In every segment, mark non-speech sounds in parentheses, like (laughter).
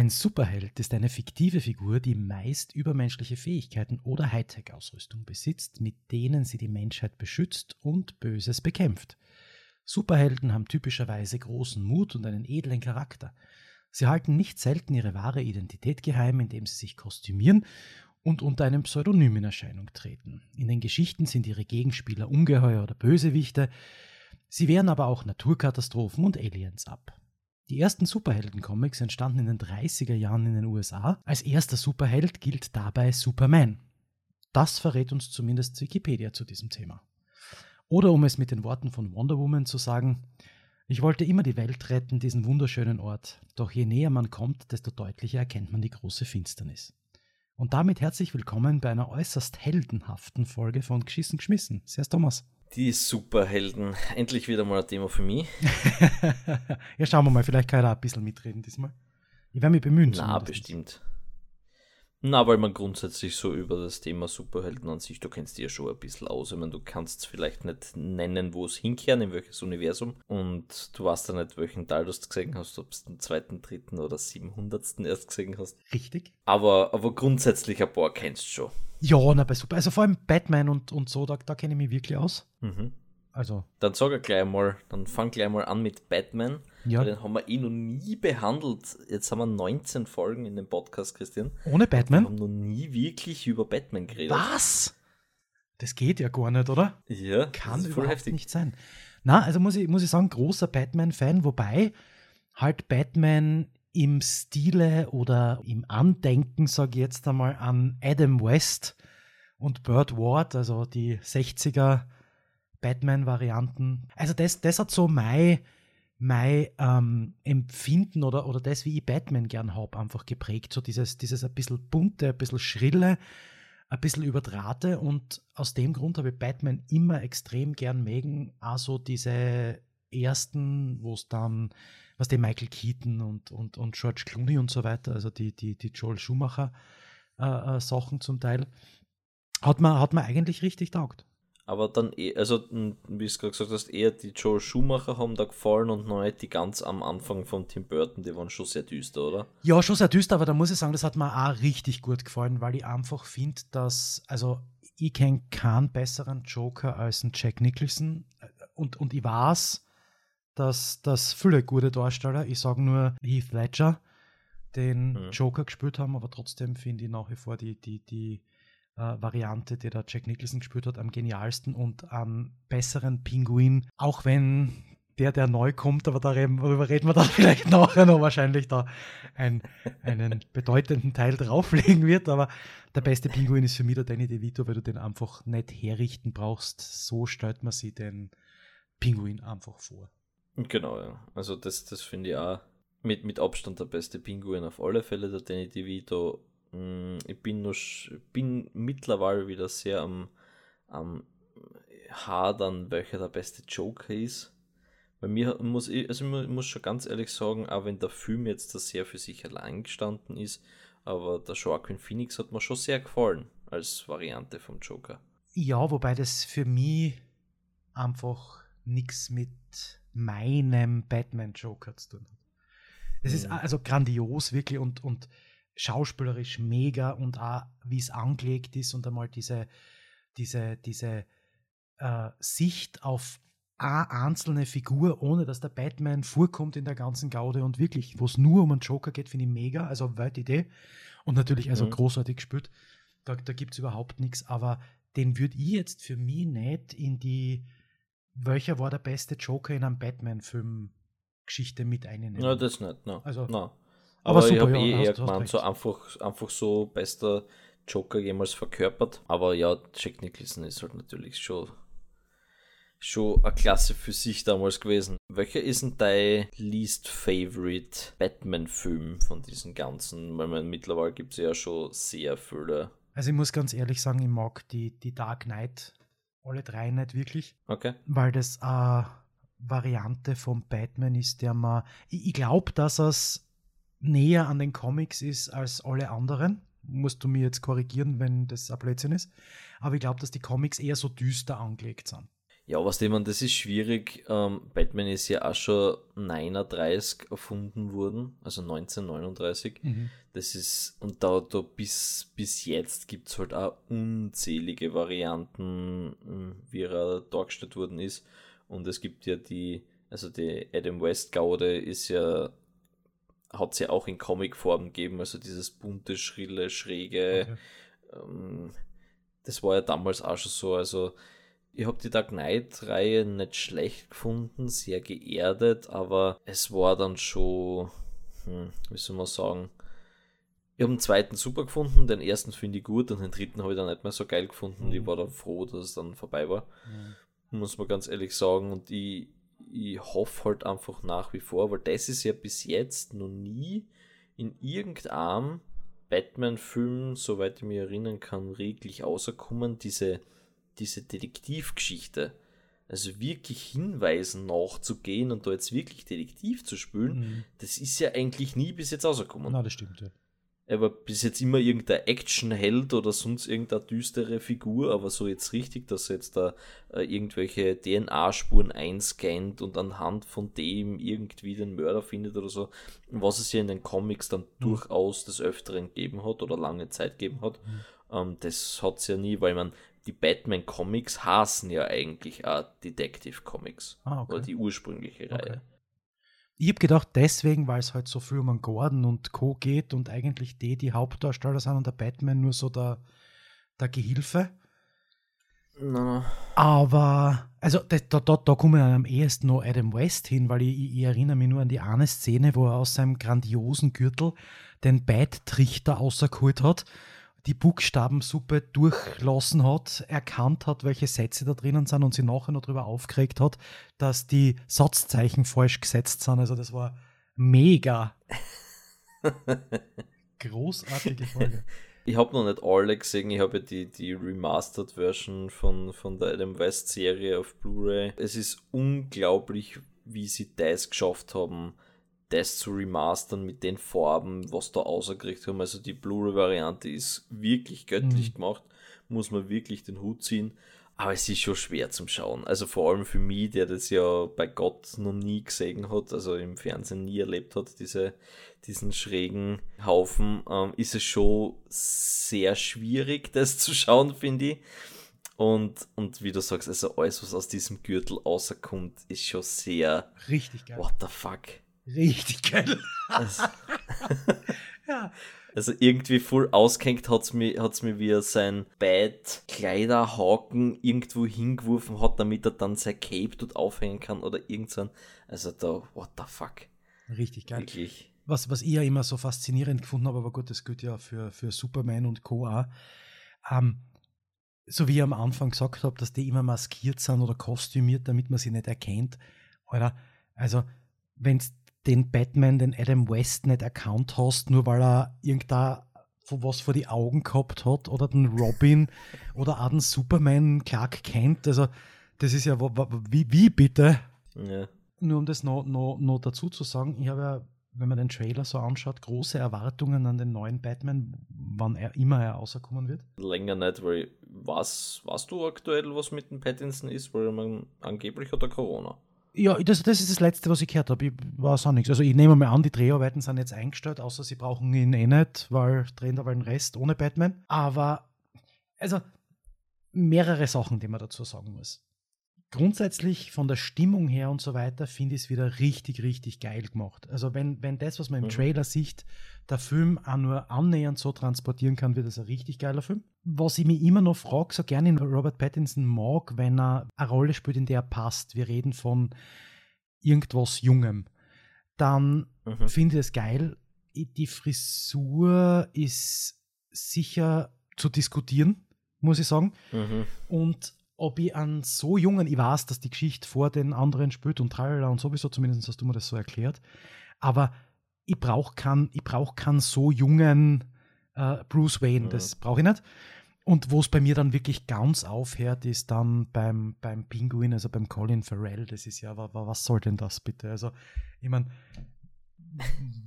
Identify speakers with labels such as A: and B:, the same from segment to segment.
A: Ein Superheld ist eine fiktive Figur, die meist übermenschliche Fähigkeiten oder Hightech-Ausrüstung besitzt, mit denen sie die Menschheit beschützt und Böses bekämpft. Superhelden haben typischerweise großen Mut und einen edlen Charakter. Sie halten nicht selten ihre wahre Identität geheim, indem sie sich kostümieren und unter einem Pseudonym in Erscheinung treten. In den Geschichten sind ihre Gegenspieler Ungeheuer oder Bösewichte, sie wehren aber auch Naturkatastrophen und Aliens ab. Die ersten Superhelden-Comics entstanden in den 30er Jahren in den USA. Als erster Superheld gilt dabei Superman. Das verrät uns zumindest Wikipedia zu diesem Thema. Oder um es mit den Worten von Wonder Woman zu sagen, ich wollte immer die Welt retten, diesen wunderschönen Ort, doch je näher man kommt, desto deutlicher erkennt man die große Finsternis. Und damit herzlich willkommen bei einer äußerst heldenhaften Folge von Geschissen geschmissen. Servus Thomas.
B: Die Superhelden. Endlich wieder mal ein Thema für mich. (laughs)
A: ja, schauen wir mal, vielleicht kann ich da ein bisschen mitreden diesmal. Ich werde mich bemühen.
B: Na, bestimmt. Na, weil man grundsätzlich so über das Thema Superhelden an sich, du kennst dich ja schon ein bisschen aus. Ich meine, du kannst es vielleicht nicht nennen, wo es hinkehren, in welches Universum. Und du weißt ja nicht, welchen Teil du gesehen hast, ob es den zweiten, dritten oder siebenhundertsten erst gesehen hast.
A: Richtig.
B: Aber, aber grundsätzlich ein paar kennst du schon.
A: Ja, na, bei Super. Also vor allem Batman und, und so, da, da kenne ich mich wirklich aus.
B: Mhm.
A: Also.
B: Dann sag ich gleich mal, dann fang gleich mal an mit Batman. Ja. Den haben wir eh noch nie behandelt. Jetzt haben wir 19 Folgen in dem Podcast, Christian.
A: Ohne Batman?
B: Wir haben noch nie wirklich über Batman geredet.
A: Was? Das geht ja gar nicht, oder?
B: Ja.
A: Kann überhaupt heftig. nicht sein. Na, also muss ich, muss ich sagen, großer Batman-Fan, wobei halt Batman im Stile oder im Andenken, sage ich jetzt einmal, an Adam West und Burt Ward, also die 60er Batman-Varianten. Also das, das hat so mein, mein ähm, Empfinden oder, oder das, wie ich Batman gern habe, einfach geprägt. So dieses, dieses ein bisschen bunte, ein bisschen schrille, ein bisschen überdrahte und aus dem Grund habe ich Batman immer extrem gern mögen. Also diese ersten, wo es dann was die Michael Keaton und, und, und George Clooney und so weiter, also die, die, die Joel Schumacher äh, äh, Sachen zum Teil, hat man, hat man eigentlich richtig taugt.
B: Aber dann, eh, also wie du es gerade gesagt hast, eher die Joel Schumacher haben da gefallen und neu die ganz am Anfang von Tim Burton, die waren schon sehr düster, oder?
A: Ja, schon sehr düster, aber da muss ich sagen, das hat mir auch richtig gut gefallen, weil ich einfach finde, dass, also ich kenne keinen besseren Joker als einen Jack Nicholson und, und ich weiß, dass das viele gute Darsteller, ich sage nur Heath Ledger, den mhm. Joker gespielt haben, aber trotzdem finde ich nach wie vor die, die, die Variante, die der Jack Nicholson gespielt hat, am genialsten und am besseren Pinguin, auch wenn der, der neu kommt, aber darüber reden wir dann (laughs) vielleicht nachher noch wahrscheinlich da ein, einen bedeutenden Teil drauflegen wird, aber der beste Pinguin ist für mich der Danny DeVito, weil du den einfach nicht herrichten brauchst. So stellt man sich den Pinguin einfach vor.
B: Genau, ja. Also das, das finde ich auch mit, mit Abstand der beste Pinguin auf alle Fälle, der Danny DeVito. Mm, ich bin, nur, bin mittlerweile wieder sehr am, am hadern, welcher der beste Joker ist. Bei mir muss ich, also ich muss schon ganz ehrlich sagen, auch wenn der Film jetzt da sehr für sich allein gestanden ist, aber der Joaquin Phoenix hat mir schon sehr gefallen als Variante vom Joker.
A: Ja, wobei das für mich einfach nichts mit meinem Batman-Joker zu tun hat. Es mhm. ist also grandios, wirklich, und, und schauspielerisch mega und auch, wie es angelegt ist und einmal diese, diese, diese äh, Sicht auf eine einzelne Figur, ohne dass der Batman vorkommt in der ganzen Gaude und wirklich, wo es nur um einen Joker geht, finde ich mega, also weit Idee und natürlich also mhm. großartig gespielt. Da, da gibt es überhaupt nichts, aber den würde ich jetzt für mich nicht in die welcher war der beste Joker in einem Batman-Film Geschichte mit einnehmen?
B: Ja, das nicht, no.
A: Also,
B: no. Aber, aber super, ich habe ja, eh eher gemeint, so einfach, einfach so bester Joker jemals verkörpert. Aber ja, Jack Nicholson ist halt natürlich schon, schon eine Klasse für sich damals gewesen. Welcher ist denn dein least favorite Batman-Film von diesen ganzen? Weil man, mittlerweile gibt es ja schon sehr viele.
A: Also ich muss ganz ehrlich sagen, ich mag die, die Dark Knight alle drei nicht wirklich.
B: Okay.
A: Weil das eine Variante von Batman ist, der man. Ich, ich glaube, dass es näher an den Comics ist als alle anderen. Musst du mir jetzt korrigieren, wenn das ein Blödsinn ist. Aber ich glaube, dass die Comics eher so düster angelegt sind.
B: Ja, was dem man, das ist schwierig. Ähm, Batman ist ja auch schon 39 erfunden worden, also 1939. Mhm. Das ist, und da, da bis, bis jetzt gibt es halt auch unzählige Varianten, hm, wie er dargestellt worden ist. Und es gibt ja die, also die Adam West Gaude ist ja, hat es ja auch in Comicform gegeben, also dieses bunte, schrille, schräge. Okay. Ähm, das war ja damals auch schon so, also ich habe die Dark Knight-Reihe nicht schlecht gefunden, sehr geerdet, aber es war dann schon, hm, wie soll man sagen, ich habe den zweiten super gefunden, den ersten finde ich gut und den dritten habe ich dann nicht mehr so geil gefunden. Mhm. Ich war dann froh, dass es dann vorbei war. Mhm. Muss man ganz ehrlich sagen. Und ich, ich hoffe halt einfach nach wie vor, weil das ist ja bis jetzt noch nie in irgendeinem Batman-Film, soweit ich mich erinnern kann, reglich außerkommen, diese diese Detektivgeschichte, also wirklich Hinweisen nachzugehen und da jetzt wirklich Detektiv zu spielen, mhm. das ist ja eigentlich nie bis jetzt rausgekommen.
A: Na, das stimmt, ja.
B: Er war bis jetzt immer irgendein Actionheld oder sonst irgendeine düstere Figur, aber so jetzt richtig, dass er jetzt da äh, irgendwelche DNA-Spuren einscannt und anhand von dem irgendwie den Mörder findet oder so, was es ja in den Comics dann mhm. durchaus des Öfteren gegeben hat oder lange Zeit gegeben hat. Mhm. Ähm, das hat es ja nie, weil man die Batman-Comics hassen ja eigentlich auch Detective Comics. Ah, okay. Oder die ursprüngliche Reihe. Okay.
A: Ich habe gedacht, deswegen, weil es halt so viel um einen Gordon und Co. geht und eigentlich die, die Hauptdarsteller sind und der Batman nur so der, der Gehilfe.
B: No.
A: Aber, also da, da, da, da kommen am ehesten noch Adam West hin, weil ich, ich, erinnere mich nur an die eine Szene, wo er aus seinem grandiosen Gürtel den Bat-Trichter außergeholt hat die Buchstabensuppe durchlassen hat, erkannt hat, welche Sätze da drinnen sind und sie nachher noch darüber aufgeregt hat, dass die Satzzeichen falsch gesetzt sind. Also das war mega. (laughs) Großartige Folge.
B: Ich habe noch nicht alle gesehen, ich habe ja die, die Remastered Version von, von der Adam West Serie auf Blu-ray. Es ist unglaublich, wie sie das geschafft haben, das zu remastern mit den Farben, was da ausgekriegt haben. Also die Blu-ray-Variante ist wirklich göttlich mhm. gemacht, muss man wirklich den Hut ziehen. Aber es ist schon schwer zum Schauen. Also vor allem für mich, der das ja bei Gott noch nie gesehen hat, also im Fernsehen nie erlebt hat, diese, diesen schrägen Haufen, ähm, ist es schon sehr schwierig, (laughs) das zu schauen, finde ich. Und, und wie du sagst, also alles, was aus diesem Gürtel rauskommt, ist schon sehr.
A: Richtig geil.
B: What the fuck?
A: Richtig geil.
B: Also, (laughs) ja. Also irgendwie voll ausgehängt hat es mir, hat's mir wie er sein Bad Kleiderhaken irgendwo hingeworfen hat, damit er dann sein Cape dort aufhängen kann oder irgend Also da, what the fuck.
A: Richtig geil. Wirklich. Was, was ich ja immer so faszinierend gefunden habe, aber gut, das gilt ja für, für Superman und Co. auch. Ähm, so wie ich am Anfang gesagt habe, dass die immer maskiert sind oder kostümiert, damit man sie nicht erkennt. Alter, also wenn es den Batman, den Adam West nicht erkannt hast, nur weil er irgendda was vor die Augen gehabt hat oder den Robin (laughs) oder auch den Superman Clark kennt. Also das ist ja wie, wie bitte?
B: Ja.
A: Nur um das noch, noch, noch dazu zu sagen, ich habe ja, wenn man den Trailer so anschaut, große Erwartungen an den neuen Batman, wann er immer er rauskommen wird.
B: Länger nicht, weil was, weißt du aktuell, was mit dem Pattinson ist, weil man angeblich hat er Corona.
A: Ja, das, das ist das Letzte, was ich gehört habe. Ich weiß auch nichts. Also ich nehme mal an, die Dreharbeiten sind jetzt eingestellt, außer sie brauchen ihn eh nicht, weil drehen da den Rest ohne Batman. Aber, also, mehrere Sachen, die man dazu sagen muss. Grundsätzlich von der Stimmung her und so weiter finde ich es wieder richtig, richtig geil gemacht. Also wenn, wenn das, was man im mhm. Trailer sieht, der Film auch nur annähernd so transportieren kann, wird das ein richtig geiler Film. Was ich mich immer noch frage, so gerne in Robert Pattinson mag, wenn er eine Rolle spielt, in der er passt. Wir reden von irgendwas Jungem. Dann mhm. finde ich es geil. Die Frisur ist sicher zu diskutieren, muss ich sagen. Mhm. Und ob ich an so jungen, ich weiß, dass die Geschichte vor den anderen spielt und tralala und sowieso, zumindest hast du mir das so erklärt, aber ich brauche keinen brauch so jungen äh, Bruce Wayne, mhm. das brauche ich nicht. Und wo es bei mir dann wirklich ganz aufhört, ist dann beim, beim Pinguin, also beim Colin Farrell. Das ist ja, was soll denn das bitte? Also, ich meine,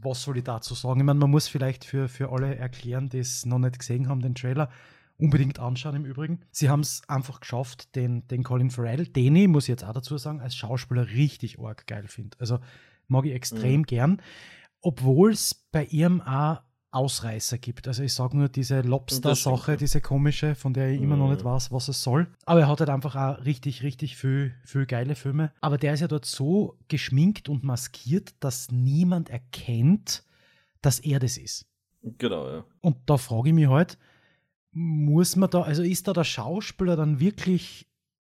A: was soll ich dazu sagen? Ich meine, man muss vielleicht für, für alle erklären, die es noch nicht gesehen haben, den Trailer. Unbedingt anschauen im Übrigen. Sie haben es einfach geschafft, den, den Colin Farrell, den ich, muss ich jetzt auch dazu sagen, als Schauspieler richtig arg geil finde. Also mag ich extrem mhm. gern. Obwohl es bei ihrem auch Ausreißer gibt. Also ich sage nur diese Lobster-Sache, diese komische, von der ich immer noch nicht mhm. weiß, was es soll. Aber er hat halt einfach auch richtig, richtig viel, viel geile Filme. Aber der ist ja dort so geschminkt und maskiert, dass niemand erkennt, dass er das ist.
B: Genau, ja.
A: Und da frage ich mich halt, muss man da, also ist da der Schauspieler dann wirklich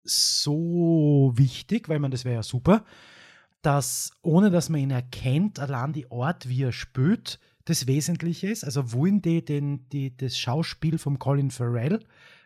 A: so wichtig, weil man das wäre ja super, dass ohne dass man ihn erkennt, allein die Art, wie er spürt, das Wesentliche ist. Also wollen die, den, die das Schauspiel von Colin Farrell,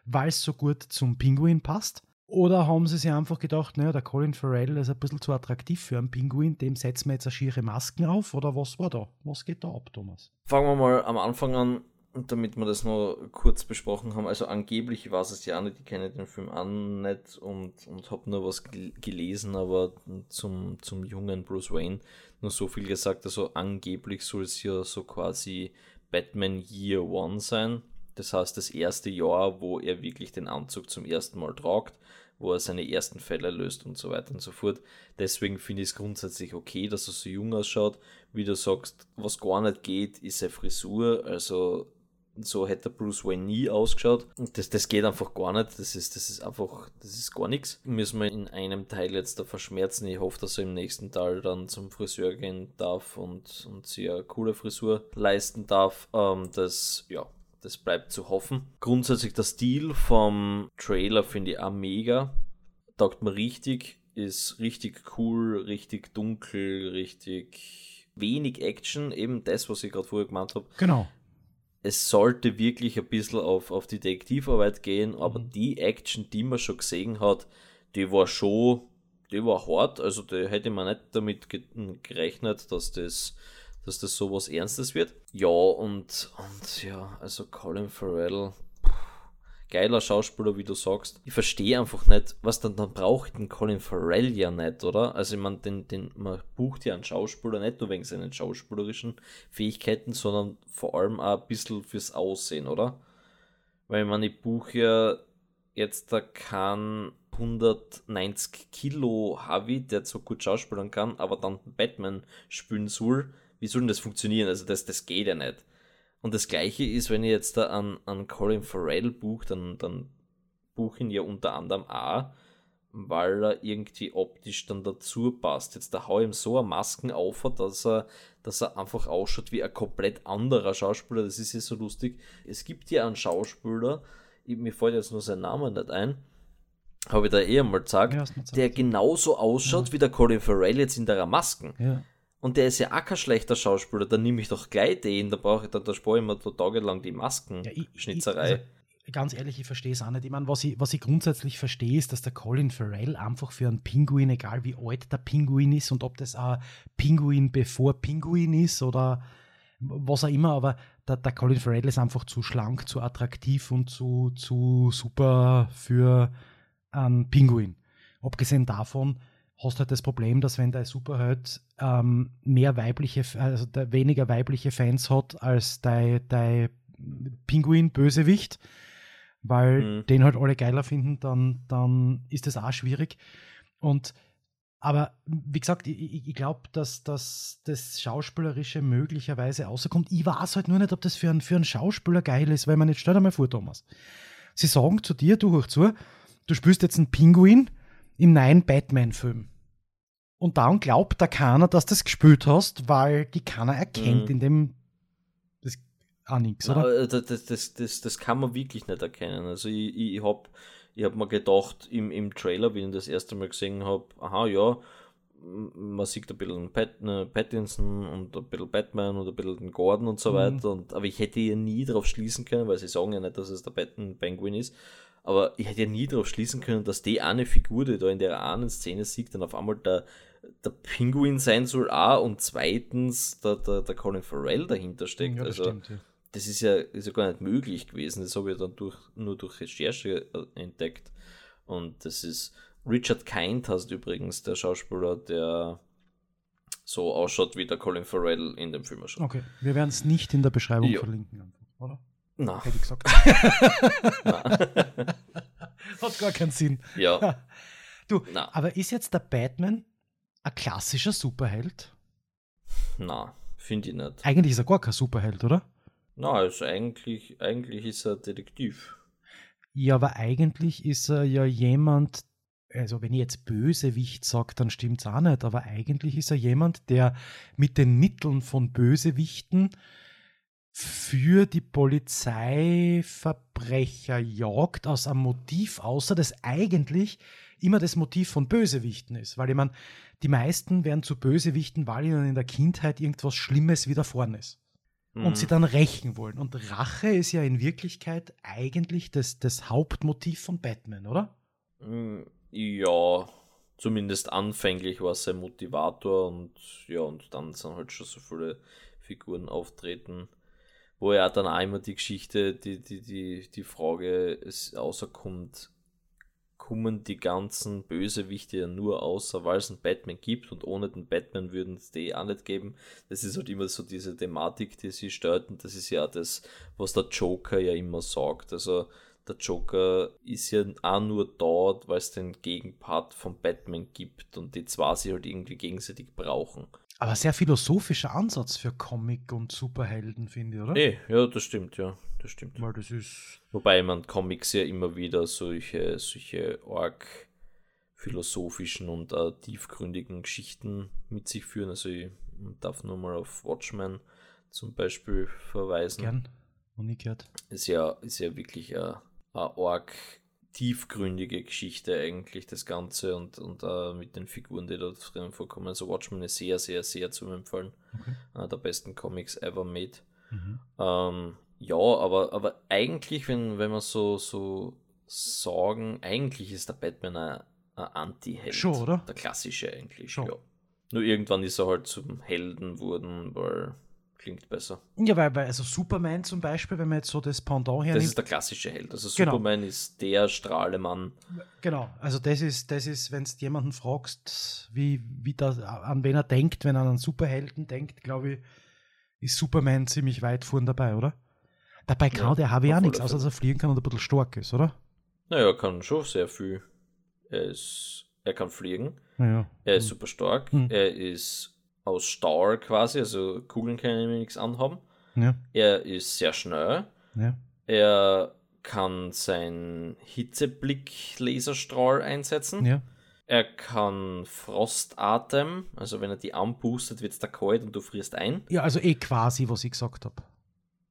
A: weil es so gut zum Pinguin passt? Oder haben sie sich einfach gedacht, naja, der Colin Farrell ist ein bisschen zu attraktiv für einen Pinguin, dem setzen wir jetzt eine schiere Masken auf? Oder was war da? Was geht da ab, Thomas?
B: Fangen wir mal am Anfang an, damit wir das noch kurz besprochen haben. Also angeblich war es ja nicht, ich kenne den Film an nicht und, und habe nur was gelesen, aber zum, zum jungen Bruce Wayne nur so viel gesagt, also angeblich soll es ja so quasi Batman Year One sein. Das heißt, das erste Jahr, wo er wirklich den Anzug zum ersten Mal tragt, wo er seine ersten Fälle löst und so weiter und so fort. Deswegen finde ich es grundsätzlich okay, dass er so jung ausschaut. Wie du sagst, was gar nicht geht, ist seine Frisur. Also so hätte Bruce Wayne nie ausgeschaut. Das, das geht einfach gar nicht. Das ist, das ist einfach, das ist gar nichts. Müssen wir in einem Teil jetzt da verschmerzen. Ich hoffe, dass er im nächsten Teil dann zum Friseur gehen darf und, und sich eine coole Frisur leisten darf. Ähm, das, ja, das bleibt zu hoffen. Grundsätzlich der Stil vom Trailer finde ich auch mega. Taugt mir richtig. Ist richtig cool, richtig dunkel, richtig wenig Action. Eben das, was ich gerade vorher gemeint habe.
A: Genau
B: es sollte wirklich ein bisschen auf, auf Detektivarbeit gehen, aber mhm. die Action, die man schon gesehen hat, die war schon, die war hart, also da hätte man nicht damit gerechnet, dass das, dass das so was Ernstes wird. Ja, und, und ja, also Colin Farrell, geiler Schauspieler, wie du sagst. Ich verstehe einfach nicht, was dann, dann braucht den Colin Farrell ja nicht, oder? Also ich meine, den, den, man bucht ja einen Schauspieler nicht nur wegen seinen schauspielerischen Fähigkeiten, sondern vor allem auch ein bisschen fürs Aussehen, oder? Weil man, ich buche ja jetzt da kann 190 Kilo Harvey, der so gut schauspielern kann, aber dann Batman spielen soll. Wie soll denn das funktionieren? Also das, das geht ja nicht. Und das gleiche ist, wenn ich jetzt da an, an Colin Farrell buche, dann, dann buche ihn ja unter anderem auch, weil er irgendwie optisch dann dazu passt. Jetzt da hau ich ihm so eine Masken auf, dass er, dass er einfach ausschaut wie ein komplett anderer Schauspieler. Das ist ja so lustig. Es gibt ja einen Schauspieler, mir fällt jetzt nur sein Name nicht ein, habe ich da eh einmal gesagt, ja, der genauso ausschaut ja. wie der Colin Farrell jetzt in der Masken. Ja. Und der ist ja auch kein schlechter Schauspieler, dann nehme ich doch gleich den, da brauche ich, da, da spare ich mir da tagelang die Maskenschnitzerei. Ja, also,
A: ganz ehrlich, ich verstehe es auch nicht. Ich meine, was ich, was ich grundsätzlich verstehe, ist, dass der Colin Farrell einfach für einen Pinguin, egal wie alt der Pinguin ist und ob das ein Pinguin bevor Pinguin ist oder was auch immer, aber der, der Colin Farrell ist einfach zu schlank, zu attraktiv und zu, zu super für einen Pinguin. Abgesehen davon, hast halt das Problem, dass wenn dein Superheld ähm, mehr weibliche, also weniger weibliche Fans hat als dein, dein Pinguin-Bösewicht, weil mhm. den halt alle geiler finden, dann, dann ist das auch schwierig. Und aber wie gesagt, ich, ich glaube, dass, dass das Schauspielerische möglicherweise außerkommt. Ich weiß halt nur nicht, ob das für einen, für einen Schauspieler geil ist, weil man nicht, stell dir mal vor, Thomas. Sie sagen zu dir, du hoch zu, du spielst jetzt einen Pinguin, im neuen Batman-Film. Und dann glaubt da keiner, dass du das gespielt hast, weil die keiner erkennt mhm. in dem. Das auch nichts, oder?
B: Äh, das, das, das, das, kann man wirklich nicht erkennen. Also ich, ich habe ich hab mir gedacht, im, im Trailer, wie ich das erste Mal gesehen habe, aha, ja, man sieht ein bisschen Pat, ne, Pattinson und ein bisschen Batman und ein bisschen den Gordon und so mhm. weiter. Und, aber ich hätte ja nie darauf schließen können, weil sie sagen ja nicht, dass es der Batman Penguin ist. Aber ich hätte ja nie darauf schließen können, dass die eine Figur, die da in der einen Szene sieht, dann auf einmal der, der Pinguin sein soll, auch und zweitens der, der, der Colin Farrell dahinter steckt. Ja, das also, stimmt, ja. das ist ja, ist ja gar nicht möglich gewesen. Das habe ich dann durch, nur durch Recherche äh, entdeckt. Und das ist Richard Kind heißt übrigens der Schauspieler, der so ausschaut wie der Colin Farrell in dem Film
A: schon. Okay, wir werden es nicht in der Beschreibung ja. verlinken?
B: Na.
A: hätte ich gesagt. (laughs) (laughs) Hat gar keinen Sinn.
B: Ja, (laughs)
A: Du,
B: na,
A: aber ist jetzt der Batman ein klassischer Superheld?
B: na, finde ich nicht.
A: Eigentlich ist er gar kein Superheld, oder?
B: Na, also eigentlich, eigentlich ist er Detektiv.
A: Ja, aber eigentlich ist er ja jemand, also wenn ich jetzt Bösewicht sage, dann stimmt es auch nicht, aber eigentlich ist er jemand, der mit den Mitteln von Bösewichten für die Polizei Verbrecher jagt aus einem Motiv, außer das eigentlich immer das Motiv von Bösewichten ist. Weil ich meine, die meisten werden zu Bösewichten, weil ihnen in der Kindheit irgendwas Schlimmes widerfahren ist und sie
B: Mhm.
A: dann rächen wollen. Und Rache ist ja in Wirklichkeit eigentlich das, das Hauptmotiv von Batman, oder?
B: Mm, Ja, zumindest anfänglich war es sein Motivator und ja, und dann sind halt schon so viele Figuren auftreten, wo ja dann immer die Geschichte, die, die, die, die Frage es außerkommt, kommen die ganzen Bösewichte ja nur außer, weil es einen Batman gibt und ohne den Batman würden es die auch nicht geben. Das ist halt immer so diese Thematik, die sie stört und das ist ja das, was der Joker ja immer sagt. Also der Joker ist ja auch nur da, weil es den Gegenpart von Batman gibt und die zwei sie halt irgendwie gegenseitig brauchen.
A: Aber sehr philosophischer Ansatz für Comic und Superhelden, finde ich, oder?
B: Eh, ja, das stimmt, ja, das stimmt.
A: Weil das ist.
B: Wobei man Comics ja immer wieder solche, solche arg philosophischen und äh, tiefgründigen Geschichten mit sich führen. Also ich darf nur mal auf Watchmen zum Beispiel verweisen.
A: Gern. Gehört.
B: ist ja, ist ja wirklich eine, eine arg tiefgründige Geschichte eigentlich, das Ganze und, und äh, mit den Figuren, die da drin vorkommen. Also Watchmen ist sehr, sehr, sehr zu empfehlen.
A: Okay.
B: Einer der besten Comics ever made.
A: Mhm.
B: Ähm, ja, aber, aber eigentlich, wenn, wenn wir so, so sagen, eigentlich ist der Batman ein, ein Anti-Held.
A: Schon, oder?
B: Der klassische eigentlich,
A: Schon.
B: ja. Nur irgendwann ist er halt zum Helden wurden, weil klingt besser.
A: Ja, weil, weil also Superman zum Beispiel, wenn man jetzt so das Pendant
B: Das
A: hernimmt.
B: ist der klassische Held. Also
A: Genau.
B: Superman ist der Strahlemann.
A: Genau, also das ist, das ist, wenn du jemanden fragst, wie, wie das, an wen er denkt, wenn er an einen Superhelden denkt, glaube ich, ist Superman ziemlich weit vorn dabei, oder? Dabei kann
B: Ja,
A: der HW auch
B: auf
A: nichts, außer dass er fliegen kann und ein bisschen stark ist, oder?
B: Naja, er kann schon sehr viel. Er, ist, er kann fliegen.
A: Naja.
B: Er ist super stark.
A: Hm.
B: Er ist aus Stahl quasi, also Kugeln können ihm nichts anhaben.
A: Ja,
B: Er ist sehr schnell.
A: ja.
B: Er kann seinen Hitzeblick-Laserstrahl einsetzen.
A: ja.
B: Er kann Frostatem, also wenn er die anpustet, wird es da kalt und du frierst ein.
A: Ja, also eh quasi, was ich gesagt habe.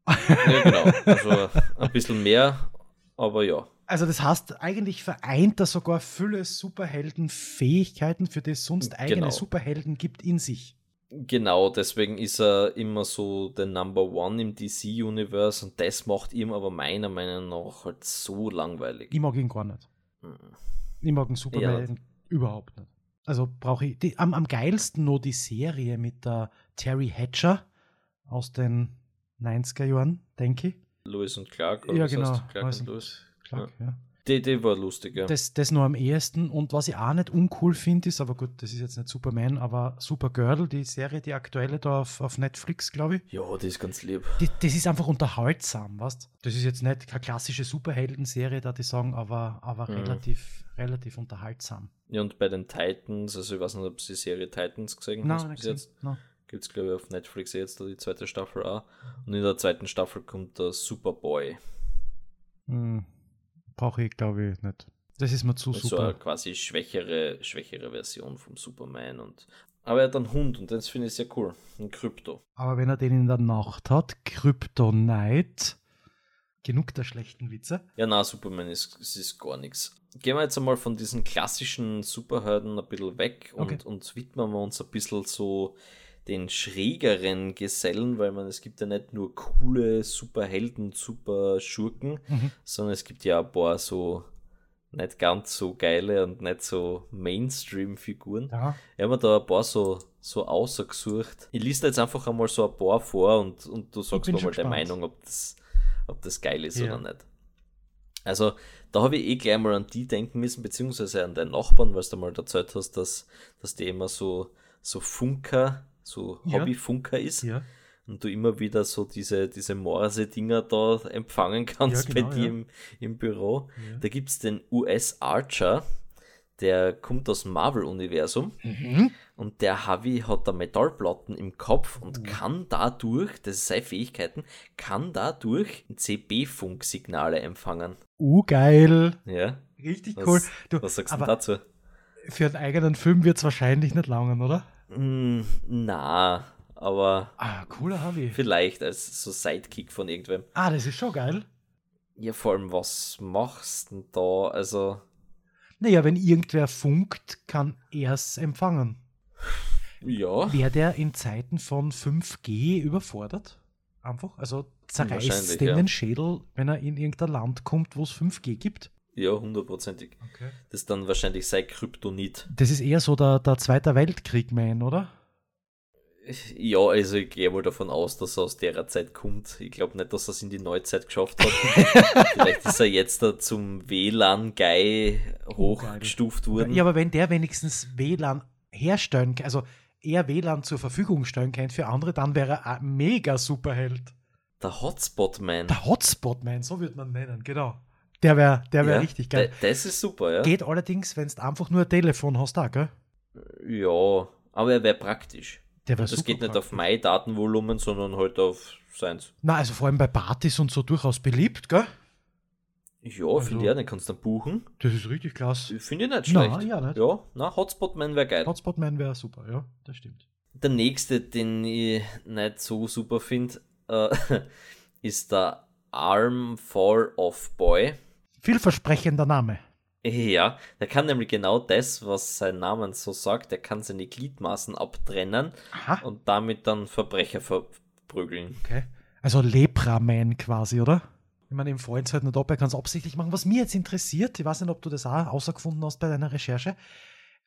B: Ja, genau. Also ein bisschen mehr, aber ja.
A: Also das heißt, eigentlich vereint er sogar viele Superheldenfähigkeiten, für die es sonst eigene
B: Genau.
A: Superhelden gibt, in sich.
B: Genau, deswegen ist er immer so der Number One im DC-Universe und das macht ihm aber meiner Meinung nach halt so langweilig.
A: Ich mag ihn gar nicht.
B: Mhm.
A: Ich mag einen Superhelden überhaupt nicht. Also brauche ich die, am, am geilsten nur die Serie mit der Terry Hatcher aus den 90er Jahren, denke ich.
B: Lewis und Clark, oder
A: Ja, genau.
B: heißt Clark und. Lewis.
A: Clark, ja.
B: Die, die war lustig, ja.
A: Das, das nur am ehesten. Und was ich auch nicht uncool finde, ist, aber gut, das ist jetzt nicht Superman, aber Supergirl, die Serie, die aktuelle da auf, auf Netflix, glaube ich.
B: ja, die ist ganz lieb.
A: Die, das ist einfach unterhaltsam, weißt Das ist jetzt nicht keine klassische Superhelden-Serie, da die sagen, aber, aber
B: Mhm.
A: relativ, relativ unterhaltsam.
B: Ja, und bei den Titans, also ich weiß nicht, ob sie die Serie Titans gesehen hast
A: Nein,
B: bis jetzt.
A: Nein.
B: Gibt es, glaube ich, auf Netflix jetzt die zweite Staffel auch. Und in der zweiten Staffel kommt der Superboy.
A: Hm, Brauche ich, glaube ich, nicht. Das ist mir zu
B: Das ist so
A: super.
B: eine quasi schwächere, schwächere Version vom Superman. Und aber er hat einen Hund und das finde ich sehr cool. Ein Krypto.
A: Aber wenn er den in der Nacht hat, Kryptonite, genug der schlechten Witze.
B: Ja, na, Superman ist, ist gar nichts. Gehen wir jetzt einmal von diesen klassischen Superhelden ein bisschen weg und,
A: Okay.
B: und widmen wir uns ein bisschen so den schrägeren Gesellen, weil man, es gibt ja nicht nur coole Superhelden, Superschurken,
A: Mhm.
B: sondern es gibt ja ein paar so nicht ganz so geile und nicht so Mainstream-Figuren.
A: Ja,
B: Ich habe mir da ein paar so, so ausgesucht. Ich da jetzt einfach einmal so ein paar vor und, und du sagst mir mal deine. Meinung, ob das, ob das geil ist
A: Ja.
B: oder nicht. Also, da habe ich eh gleich mal an die denken müssen, beziehungsweise an deinen Nachbarn, weil du mal erzählt hast, dass, dass der immer so, so Funker, so
A: Ja.
B: Hobbyfunker ist.
A: ja.
B: und du immer wieder so diese, diese Morse-Dinger da empfangen (laughs) kannst
A: Ja, genau,
B: bei dir
A: ja.
B: im, im Büro.
A: Ja.
B: Da gibt es den US Archer, der kommt aus dem Marvel-Universum
A: Mhm.
B: und der Havi hat da Metallplatten im Kopf und kann dadurch, das ist seine Fähigkeiten, kann dadurch CB-Funksignale empfangen.
A: Uh, geil.
B: Ja,
A: Richtig
B: was,
A: cool. Du,
B: was sagst du dazu?
A: für einen eigenen Film wird es wahrscheinlich nicht langen, oder?
B: Mm, na, aber
A: Ah, cooler Hobby.
B: vielleicht als so Sidekick von irgendwem.
A: Ah, das ist schon geil.
B: Ja, vor allem, was machst du denn da? Also,
A: Naja, wenn irgendwer funkt, kann er es empfangen.
B: ja,
A: Wäre der in Zeiten von 5G überfordert? Einfach? Also zerreißt dem
B: ja.
A: den Schädel, wenn er in irgendein Land kommt, wo es 5G gibt?
B: Ja, hundertprozentig.
A: Okay.
B: Das ist dann wahrscheinlich sein Kryptonit.
A: Das ist eher so der, der Zweite Weltkrieg, man, oder?
B: Ja, also ich gehe mal davon aus, dass er aus der Zeit kommt. Ich glaube nicht, dass er es in die Neuzeit geschafft hat. (laughs) Vielleicht ist er jetzt da zum WLAN-Guy hochgestuft worden.
A: Ja, aber wenn der wenigstens WLAN herstellen kann, also er WLAN zur Verfügung stellen kann für andere, dann wäre er ein mega Superheld.
B: Der Hotspot-Man.
A: Der Hotspot-Man, so würde man nennen, genau. Der wäre der wär
B: Ja,
A: richtig geil.
B: Das ist super, ja.
A: Geht allerdings, wenn du einfach nur ein Telefon hast, da, gell?
B: Ja, aber er wäre praktisch.
A: Der wär
B: Das geht nicht
A: praktisch.
B: auf mein Datenvolumen, sondern halt auf seins.
A: Na, also vor allem bei Partys und so durchaus beliebt, gell?
B: Ja,
A: Also-
B: finde ich auch, den kannst du dann buchen.
A: Das ist richtig klasse.
B: Finde ich nicht
A: Na,
B: schlecht.
A: ja, nicht.
B: Ja, na, Hotspot-Man wäre geil.
A: Hotspot-Man wäre super, ja, das stimmt.
B: Der nächste, den ich nicht so super finde, äh, (laughs) ist der Arm Fall Off Boy.
A: Vielversprechender Name.
B: Ja, der kann nämlich genau das, was sein Name so sagt. Der kann seine Gliedmaßen abtrennen
A: Aha.
B: und damit dann Verbrecher verprügeln.
A: Okay. Also Lepra-Man quasi, oder? Ich meine, im Freund halt nicht ab, er kann es absichtlich machen. Was mich jetzt interessiert, ich weiß nicht, ob du das auch außergefunden hast bei deiner Recherche,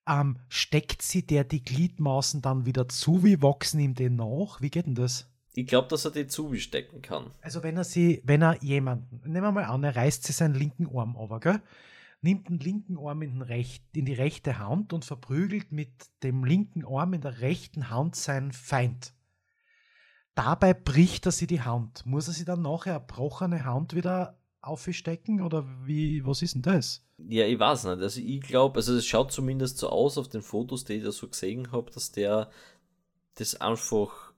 A: ähm, steckt sie der die Gliedmaßen dann wieder zu, wie wachsen ihm den nach? Wie geht denn das?
B: Ich glaube, dass er die zustecken kann.
A: Also wenn er sie, wenn er jemanden, nehmen wir mal an, er reißt sich seinen linken Arm over, gell? nimmt den linken Arm in, den recht, in die rechte Hand und verprügelt mit dem linken Arm in der rechten Hand seinen Feind. Dabei bricht er sie die Hand. Muss er sie dann nachher eine gebrochene Hand wieder aufstecken oder wie, was ist denn das?
B: Ja, ich weiß nicht. Also ich glaube, also es schaut zumindest so aus auf den Fotos, die ich da so gesehen habe, dass der das einfach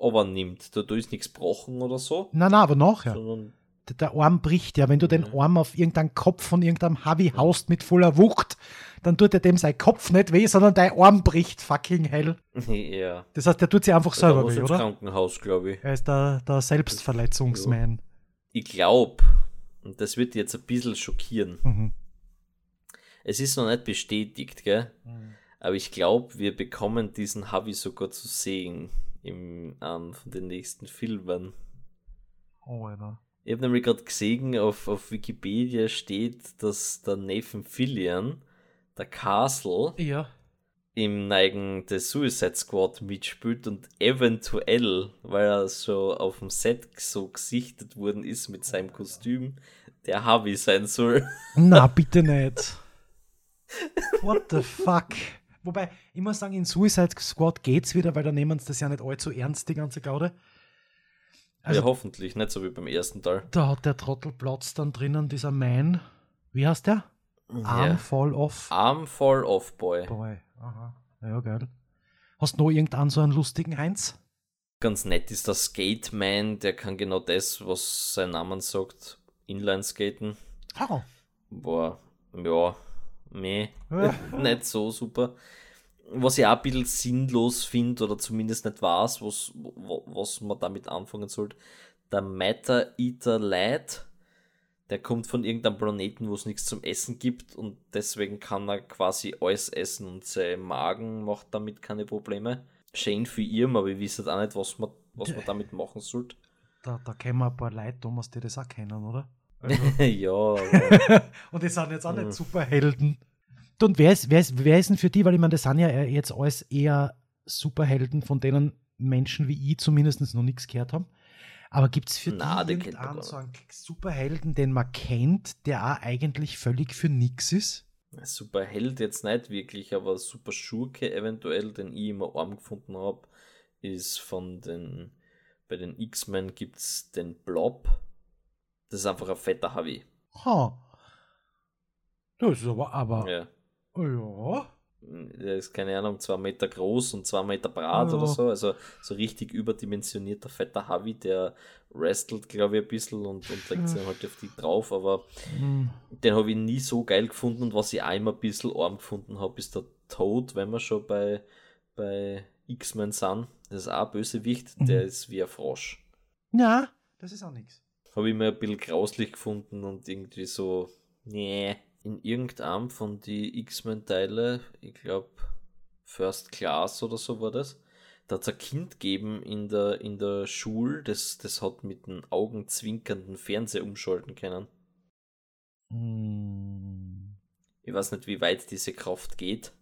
B: übernimmt. Da, da ist nichts gebrochen oder so,
A: Nein, nein, aber nachher.
B: sondern
A: Der- Arm bricht ja. Wenn du den
B: Mhm.
A: Arm auf irgendeinen Kopf von irgendeinem Havi haust mit voller Wucht, dann tut er dem sein Kopf nicht weh, sondern dein Arm bricht fucking hell. (laughs)
B: ja.
A: Das heißt, der tut sich einfach selber weh, oder?
B: Krankenhaus, glaube ich.
A: Er ist der, der Selbstverletzungsman.
B: Ich glaube, und das wird jetzt ein bisschen schockieren,
A: Mhm.
B: es ist noch nicht bestätigt, gell? Aber ich glaube, wir bekommen diesen Havi sogar zu sehen im einem von den nächsten Filmen.
A: Oh, Alter.
B: Ich habe nämlich gerade gesehen, auf, auf Wikipedia steht, dass der Nathan Fillion, der Castle,
A: Ja.
B: im Neigen des Suicide Squad mitspielt und eventuell, weil er so auf dem Set so gesichtet worden ist mit seinem Kostüm, der Harvey sein soll.
A: Na, (laughs) bitte nicht. What the fuck? Wobei, ich muss sagen, in Suicide Squad geht's wieder, weil da nehmen sie das ja nicht allzu ernst, die ganze Gaude. Also,
B: ja, hoffentlich, nicht so wie beim ersten Teil.
A: da hat der Trottelplatz dann drinnen, dieser Man. Wie heißt der? Arm
B: Ja.
A: Fall Off.
B: Arm Fall Off Boy.
A: Boy. Aha. Ja, geil. Hast du noch irgendeinen so einen lustigen Heinz?
B: Ganz nett ist der Skateman, der kann genau das, was sein Name sagt, Inline-Skaten.
A: Oh.
B: Boah, ja, meh, (laughs) nicht so super. Was ich auch ein bisschen sinnlos finde, oder zumindest nicht weiß, was, wa- was man damit anfangen sollte, der Matter Eater Lad, der kommt von irgendeinem Planeten, wo es nichts zum Essen gibt und deswegen kann er quasi alles essen und sein Magen macht damit keine Probleme. Schön für ihn, aber ich weiß auch nicht, was man, was man (laughs) damit machen sollte.
A: Da, da kennen wir ein paar Leute, Thomas, die das auch kennen, oder? Also, (laughs)
B: ja, (laughs)
A: Und die sind jetzt auch nicht Superhelden. Und wer ist, wer, ist, wer ist denn für die, weil ich meine, das sind ja jetzt alles eher Superhelden, von denen Menschen wie ich zumindest noch nichts gehört haben. Aber gibt es für
B: Na,
A: die irgendeinen so einen Superhelden, den man kennt, der auch eigentlich völlig für nix ist?
B: Super Held jetzt nicht wirklich, aber Super Schurke eventuell, den ich immer arm gefunden habe, ist von den, bei den X-Men gibt es den Blob. Das ist einfach ein fetter Harvey.
A: Ha. Das ist aber, aber.
B: Ja.
A: Ja.
B: Der ist, keine Ahnung, zwei Meter groß und zwei Meter breit
A: Ja.
B: oder so. Also so richtig überdimensionierter fetter Harvey, der wrestelt, glaube ich, ein bisschen und, und legt sich dann halt auf die drauf. Aber
A: Hm.
B: den habe ich nie so geil gefunden. Und was ich einmal ein bisschen arm gefunden habe, ist der Toad, wenn wir schon bei, bei X-Men sind. Das ist auch ein Bösewicht, der
A: Mhm.
B: ist wie ein Frosch.
A: Ja, das ist auch nichts.
B: Habe ich mir ein bisschen grauslich gefunden und irgendwie so, nee. In irgendeinem von die X-Men-Teile, ich glaube First Class oder so war das, da hat es ein Kind gegeben in der, in der Schule, das, das hat mit den Augen zwinkernden Fernseher umschalten können.
A: Hm.
B: Ich weiß nicht, wie weit diese Kraft geht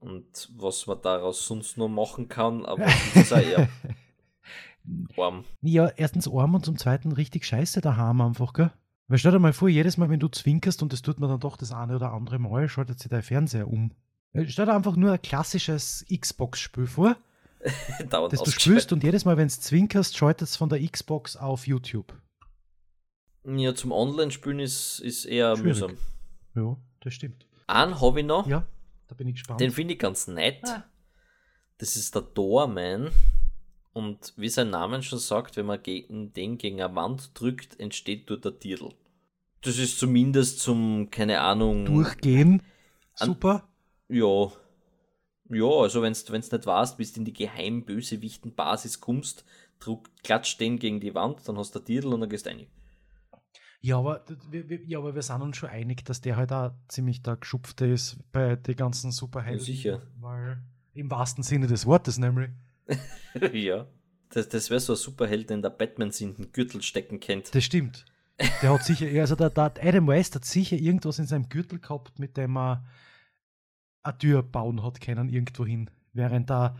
B: und was man daraus sonst noch machen kann, aber es ist auch eher (laughs) arm.
A: Ja, erstens arm und zum zweiten richtig scheiße daheim einfach, gell? Weil stell dir mal vor, jedes Mal, wenn du zwinkerst und das tut man dann doch das eine oder andere Mal, schaltet sich dein Fernseher um. Äh, Stell dir einfach nur ein klassisches Xbox-Spiel vor, (laughs) das du spielst und jedes Mal, wenn du zwinkerst, schaltet es von der Xbox auf YouTube.
B: Ja, zum Online-Spielen ist, ist eher
A: Schwierig.
B: mühsam.
A: Ja, das stimmt.
B: Einen habe ich noch,
A: Ja, da bin ich gespannt.
B: den finde ich ganz nett.
A: Ah.
B: Das ist der Doorman. Und wie sein Name schon sagt, wenn man gegen den gegen eine Wand drückt, entsteht dort der Titel. Das ist zumindest zum, keine Ahnung.
A: Durchgehen,
B: An-
A: super.
B: Ja. Ja, also wenn du nicht weißt, bis du in die geheim bösewichten Basis kommst, druck, klatscht den gegen die Wand, dann hast du Titel und dann gehst du rein.
A: Ja aber, ja, aber wir sind uns schon einig, dass der halt auch ziemlich der Geschupfte ist bei den ganzen Superhelden.
B: Ja, sicher.
A: Weil im wahrsten Sinne des Wortes nämlich. (laughs) (laughs)
B: ja. Das, das wäre so ein Superheld, den der Batman in den Gürtel stecken kennt.
A: Das stimmt. Der hat sicher, (laughs) also der, der Adam West hat sicher irgendwas in seinem Gürtel gehabt, mit dem er eine Tür bauen hat können, irgendwo hin. Während er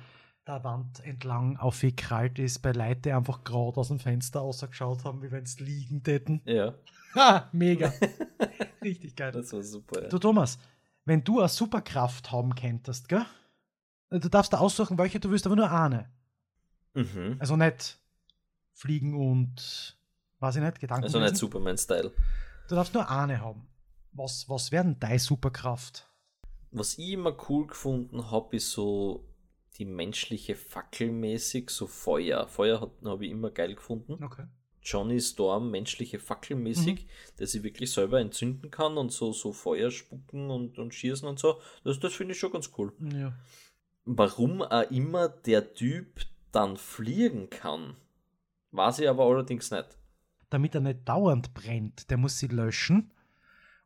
A: der Wand entlang aufgekrallt ist, bei Leuten, die einfach gerade aus dem Fenster rausgeschaut haben, wie wenn sie liegen täten.
B: Ja,
A: Ha, mega. Richtig geil.
B: das war super. Ja.
A: Du Thomas, wenn du eine Superkraft haben könntest, gell? Du darfst da aussuchen, welche du willst, aber nur eine.
B: Mhm.
A: Also nicht fliegen und, weiß ich nicht, Gedanken.
B: Also nicht. Superman-Style.
A: Du darfst nur eine haben. Was, was wäre denn deine Superkraft?
B: Was ich immer cool gefunden habe, ist so die menschliche Fackel mäßig, so Feuer. Feuer habe ich immer geil gefunden.
A: Okay.
B: Johnny Storm, menschliche Fackel mäßig, der sie wirklich selber entzünden kann und so, so Feuer spucken und, und schießen und so. Das, das finde ich schon ganz cool.
A: Ja.
B: Warum auch immer der Typ dann fliegen kann, weiß ich aber allerdings nicht.
A: Damit er nicht dauernd brennt, der muss sie löschen.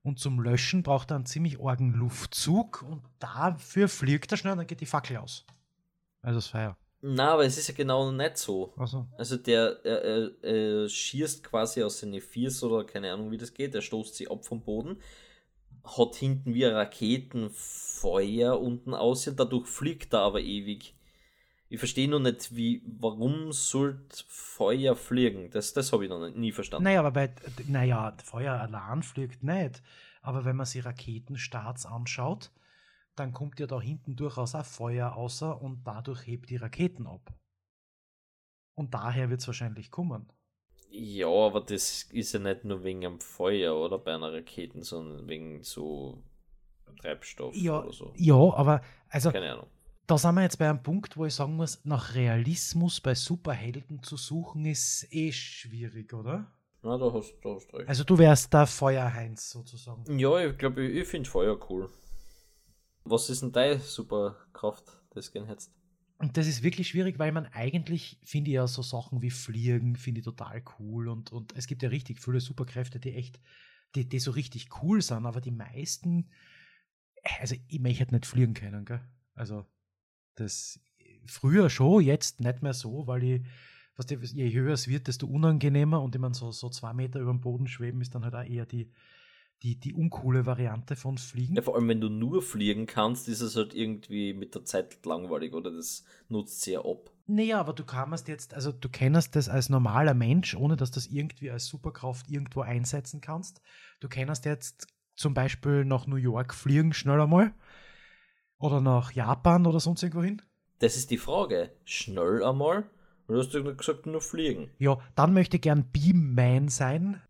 A: Und zum Löschen braucht er einen ziemlich argen Luftzug und dafür fliegt er schnell und dann geht die Fackel aus. Also das Feuer.
B: Na, aber es ist ja genau nicht so.
A: Also,
B: Also der er, er, er schießt quasi aus seinen Viers oder keine Ahnung wie das geht, er stoßt sie ab vom Boden, hat hinten wie ein Raketenfeuer unten aussehen, dadurch fliegt er aber ewig. Ich verstehe noch nicht, wie, warum sollte Feuer fliegen? Das, das habe ich noch nie verstanden.
A: naja, aber bei, naja, Feuer allein fliegt nicht. Aber wenn man sich Raketenstarts anschaut, dann kommt ja da hinten durchaus auch Feuer außer und dadurch hebt die Raketen ab. Und daher wird es wahrscheinlich kommen.
B: Ja, aber das ist ja nicht nur wegen am Feuer oder bei einer Raketen, sondern wegen so Treibstoff
A: Ja,
B: oder so.
A: ja, aber also
B: Keine Ahnung.
A: da sind wir jetzt bei einem Punkt, wo ich sagen muss, nach Realismus bei Superhelden zu suchen, ist eh schwierig, oder?
B: Na, da hast, da hast recht.
A: Also du wärst der Feuerheinz sozusagen.
B: Ja, ich glaube, ich, ich finde Feuer cool. Was ist denn deine Superkraft, das du gern hättest?
A: Und das ist wirklich schwierig, weil man eigentlich, finde ich ja so Sachen wie Fliegen, finde ich total cool. Und, und es gibt ja richtig viele Superkräfte, die echt, die, die so richtig cool sind, aber die meisten, also ich möchte nicht fliegen können, gell? Also das früher schon, jetzt nicht mehr so, weil ich, was die, je höher es wird, desto unangenehmer und ich meine, so, so zwei Meter über dem Boden schweben ist dann halt auch eher die, die, die uncoole Variante von Fliegen.
B: Ja, vor allem, wenn du nur fliegen kannst, ist es halt irgendwie mit der Zeit langweilig oder das nutzt sehr ab.
A: Naja, aber du kannst jetzt, also du kennst das als normaler Mensch, ohne dass das irgendwie als Superkraft irgendwo einsetzen kannst. Du kennst jetzt zum Beispiel nach New York fliegen schnell einmal oder nach Japan oder sonst irgendwo hin.
B: Das ist die Frage. Schnell einmal? Du hast ja gesagt, nur fliegen.
A: Ja, dann möchte ich gern Beamman sein.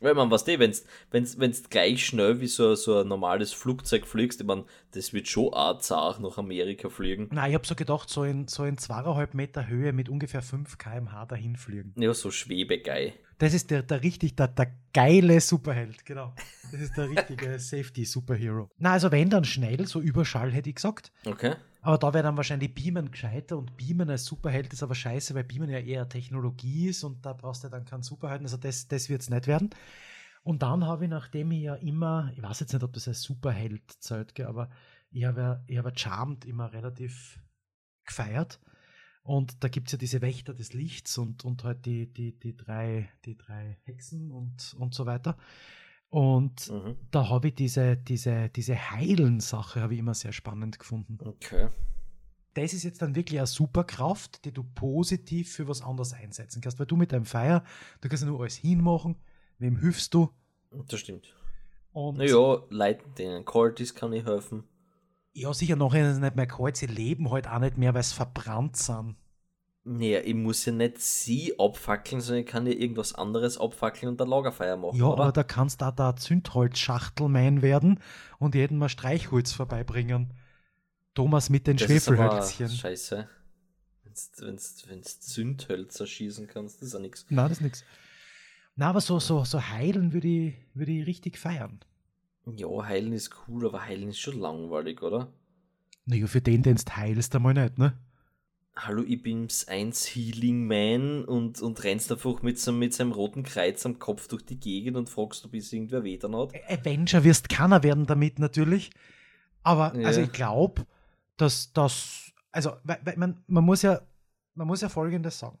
B: Weil man, was du, wenn's, wenn's, wenn's gleich schnell wie so, so ein normales Flugzeug fliegst, ich meine, das wird schon auch zart nach Amerika fliegen.
A: Na, ich habe so gedacht, so in, so in zweieinhalb Meter Höhe mit ungefähr 5 km/h dahin fliegen.
B: Ja, so Schwebegeil.
A: Das ist der, der richtig, der, der geile Superheld, genau. Das ist der richtige (laughs) Safety-Superhero. Na, also wenn dann schnell, so Überschall hätte ich gesagt.
B: Okay.
A: Aber da wäre dann wahrscheinlich Beamen gescheiter und Beamen als Superheld ist aber scheiße, weil Beamen ja eher Technologie ist und da brauchst du dann keinen Superhelden. Also das, das wird es nicht werden. Und dann habe ich, nachdem ich ja immer, ich weiß jetzt nicht, ob das als Superheld zählt, aber ich habe ja, ich habe Charmed immer relativ gefeiert. Und da gibt es ja diese Wächter des Lichts und, und halt die, die, die, drei, die drei Hexen und, und so weiter. Und
B: Mhm.
A: da habe ich diese, diese, diese Heilen-Sache habe ich immer sehr spannend gefunden.
B: Okay.
A: Das ist jetzt dann wirklich eine Superkraft, die du positiv für was anderes einsetzen kannst. Weil du mit deinem Feier, du kannst ja nur alles hinmachen, wem hilfst du?
B: Das stimmt.
A: Und
B: Naja, Leuten, denen kalt ist, kann ich helfen.
A: ja, sicher nachher ist es nicht mehr kalt, sie leben halt auch nicht mehr, weil sie verbrannt sind.
B: Naja, ich muss ja nicht sie abfackeln, sondern ich kann ja irgendwas anderes abfackeln und ein Lagerfeuer machen,
A: Ja,
B: oder?
A: aber da kannst du da Zündholzschachtelmein werden und jedem mal Streichholz vorbeibringen. Thomas mit den
B: das
A: Schwefelhölzchen.
B: scheiße. Wenn's, wenn's, wenn's Zündhölzer schießen kannst, das ist ja nichts.
A: Nein, das ist nichts. Na, aber so, so, so heilen würde ich, würde ich richtig feiern.
B: Ja, heilen ist cool, aber heilen ist schon langweilig, oder?
A: Naja, für den, den du heilst, einmal nicht, ne?
B: Hallo, ich bin's 1 Healing Man und, und rennst einfach mit, so, mit seinem roten Kreuz am Kopf durch die Gegend und fragst, ob es irgendwer wehtan hat.
A: Avenger wirst keiner werden damit natürlich. Aber
B: Ja.
A: also ich glaube, dass das, also weil, weil man, man muss ja, man muss ja folgendes sagen.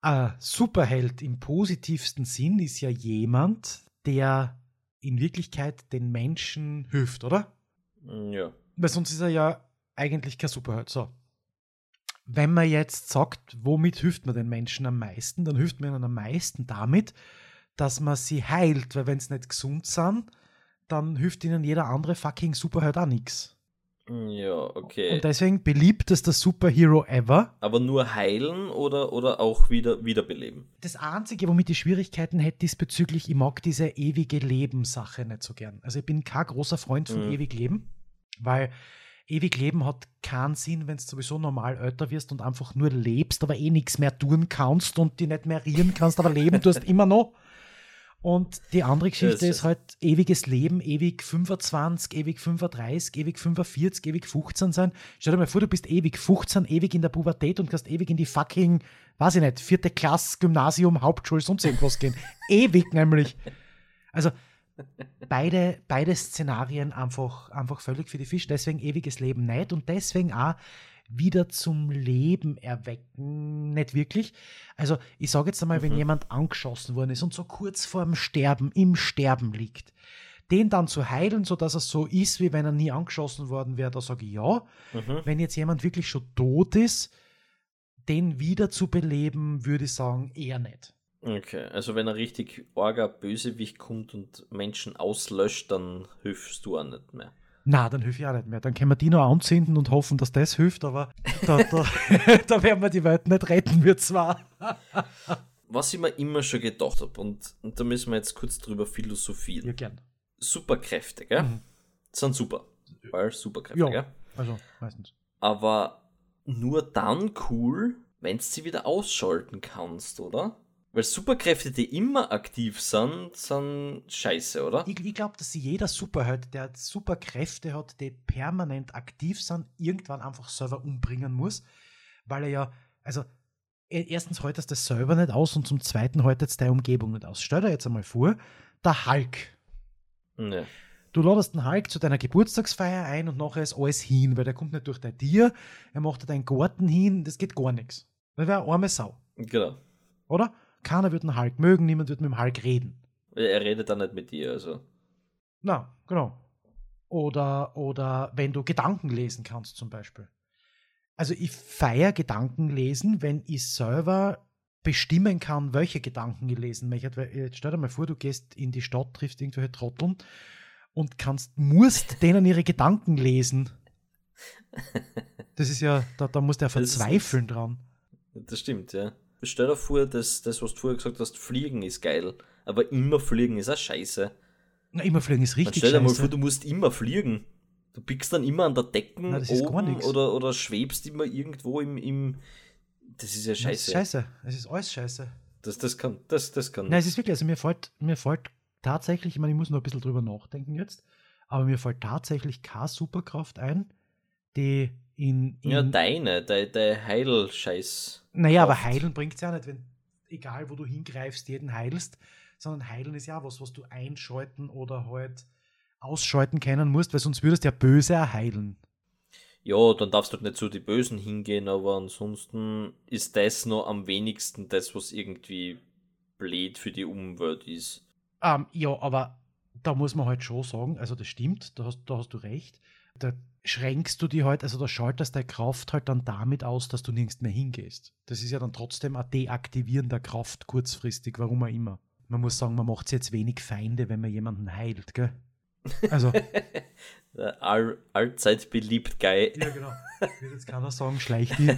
A: Ein Superheld im positivsten Sinn ist ja jemand, der in Wirklichkeit den Menschen hilft, oder?
B: Ja.
A: Weil sonst ist er ja eigentlich kein Superheld. So. Wenn man jetzt sagt, womit hilft man den Menschen am meisten, dann hilft man ihnen am meisten damit, dass man sie heilt, weil wenn sie nicht gesund sind, dann hilft ihnen jeder andere fucking Superheld auch nichts.
B: Ja, okay.
A: Und deswegen beliebtester Superhero ever.
B: Aber nur heilen oder, oder auch wieder wiederbeleben?
A: Das Einzige, womit ich Schwierigkeiten hätte, diesbezüglich, ich mag diese ewige Leben-Sache nicht so gern. Also ich bin kein großer Freund von
B: Mhm.
A: ewig Leben, weil ewig Leben hat keinen Sinn, wenn du sowieso normal älter wirst und einfach nur lebst, aber eh nichts mehr tun kannst und die nicht mehr rieren kannst, aber leben tust (laughs) immer noch. Und die andere Geschichte ist- halt ewiges Leben, ewig 25, ewig 35, ewig 45, ewig 15 sein. Stell dir mal vor, du bist ewig 15, ewig in der Pubertät und kannst ewig in die fucking, weiß ich nicht, vierte Klasse, Gymnasium, Hauptschule, sonst irgendwas gehen. ewig nämlich. Also beide, beide Szenarien einfach, einfach völlig für die Fisch. Deswegen ewiges Leben nicht und deswegen auch wieder zum Leben erwecken, nicht wirklich. Also ich sage jetzt einmal, wenn
B: Mhm.
A: jemand angeschossen worden ist und so kurz vorm Sterben, im Sterben liegt, den dann zu heilen, sodass er so ist, wie wenn er nie angeschossen worden wäre, da sage ich ja.
B: Mhm.
A: Wenn jetzt jemand wirklich schon tot ist, den wieder zu beleben, würde ich sagen, eher nicht.
B: Okay, also wenn ein richtig arger Bösewicht kommt und Menschen auslöscht, dann hilfst du auch nicht mehr.
A: Na, dann hilft ich auch nicht mehr. Dann können wir die noch anzünden und hoffen, dass das hilft, aber da, da, (laughs) (laughs) da werden wir die Welt nicht retten, wir zwar.
B: Was ich mir immer schon gedacht habe, und, und da müssen wir jetzt kurz drüber philosophieren.
A: Ja, gern.
B: Superkräfte, gell?
A: Mhm.
B: Sind super. Weil Superkräfte,
A: Ja.
B: gell?
A: Also, meistens.
B: Aber nur dann cool, wenn du sie wieder ausschalten kannst, oder? Weil Superkräfte, die immer aktiv sind, sind scheiße, oder?
A: Ich, ich glaube, dass jeder Superheld, der Superkräfte hat, die permanent aktiv sind, irgendwann einfach selber umbringen muss, weil er ja, also e- erstens haltet das selber nicht aus und zum zweiten haltet es deine Umgebung nicht aus. Stell dir jetzt einmal vor, der Hulk.
B: Ne.
A: Du ladest den Hulk zu deiner Geburtstagsfeier ein und nachher ist alles hin, weil der kommt nicht durch dein Tier, er macht dir deinen Garten hin, das geht gar nichts. Das wäre eine arme Sau,
B: Genau.
A: oder? Keiner wird den Hulk mögen, niemand wird mit dem Hulk reden.
B: Er redet dann nicht mit dir, also.
A: Na, genau. Oder, oder wenn du Gedanken lesen kannst, zum Beispiel. Also ich feiere Gedanken lesen, wenn ich selber bestimmen kann, welche Gedanken ich lesen möchte. Weil, Jetzt stell dir mal vor, du gehst in die Stadt, triffst irgendwelche Trotteln und kannst, musst denen ihre Gedanken lesen. (laughs) Das ist ja, da, da muss der verzweifeln dran.
B: Das stimmt, ja. Stell dir vor, dass das, was du vorher gesagt hast, Fliegen ist geil. Aber immer fliegen ist auch scheiße.
A: Na, immer fliegen ist richtig
B: stell dir mal vor, du musst immer fliegen. Du pickst dann immer an der Decken
A: Na,
B: oben oder, oder schwebst immer irgendwo im, im. Das ist ja
A: Das ist
B: scheiße.
A: scheiße. Es ist alles scheiße.
B: Das, das kann. Das, das kann.
A: Nein, es ist wirklich, also mir fällt, mir fällt tatsächlich, ich meine, ich muss noch ein bisschen drüber nachdenken jetzt, aber mir fällt tatsächlich keine Superkraft ein, die in. in
B: ja, deine, de, de Heil-Scheiß.
A: Naja, aber
B: Kraft.
A: heilen bringt es ja nicht, wenn, egal wo du hingreifst, jeden heilst, sondern heilen ist ja auch was, was du einschalten oder halt ausschalten können musst, weil sonst würdest du ja böse auch heilen.
B: Ja, dann darfst du halt nicht zu die Bösen hingehen, aber ansonsten ist das noch am wenigsten das, was irgendwie blöd für die Umwelt ist.
A: Ähm, ja, aber da muss man halt schon sagen, also das stimmt, da hast, da hast du recht. Da schränkst du die halt, also da schaltest deine Kraft halt dann damit aus, dass du nirgends mehr hingehst. Das ist ja dann trotzdem ein Deaktivieren der Kraft kurzfristig, warum auch immer. Man muss sagen, man macht sich jetzt wenig Feinde, wenn man jemanden heilt, gell? Also, (laughs)
B: All, allzeit beliebt Guy.
A: ja genau. Wird jetzt keiner sagen, schleich die,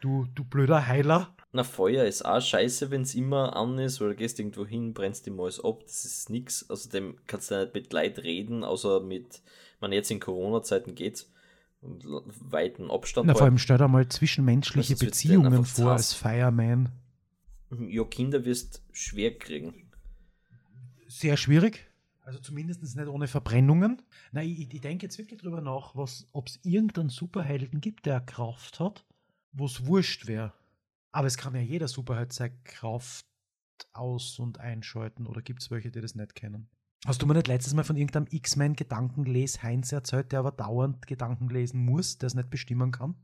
A: du, du blöder Heiler.
B: Na, Feuer ist auch scheiße, wenn es immer an ist, weil du gehst irgendwo hin, brennst die alles ab, das ist nix. Außerdem kannst du nicht mit Leid reden, außer mit, man jetzt in Corona-Zeiten l- weiten Abstand.
A: Na, vor allem stell dir mal zwischenmenschliche
B: denen
A: Beziehungen vor als. Fireman.
B: Ja, Kinder wirst schwer kriegen.
A: sehr schwierig. Also zumindest nicht ohne Verbrennungen. Nein, ich, ich denke jetzt wirklich drüber nach, ob es irgendeinen Superhelden gibt, der Kraft hat, wo es wurscht wäre. Aber es kann ja jeder Superheld seine Kraft aus- und einschalten. Oder gibt es welche, die das nicht kennen? Hast du mir nicht letztes Mal von irgendeinem X-Men-Gedankenles Heinz erzählt, der aber dauernd Gedanken lesen muss, der es nicht bestimmen kann?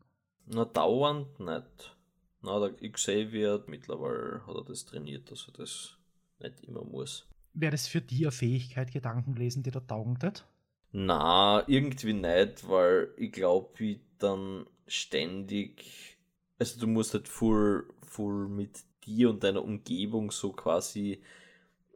B: Na, dauernd nicht. Na, der Xavier mittlerweile hat er das trainiert, dass er das nicht immer muss.
A: Wäre das für dich eine Fähigkeit, Gedanken lesen, die da taugen tät?
B: Na, irgendwie nicht, weil ich glaube, wie dann ständig. Also, du musst halt voll, voll mit dir und deiner Umgebung so quasi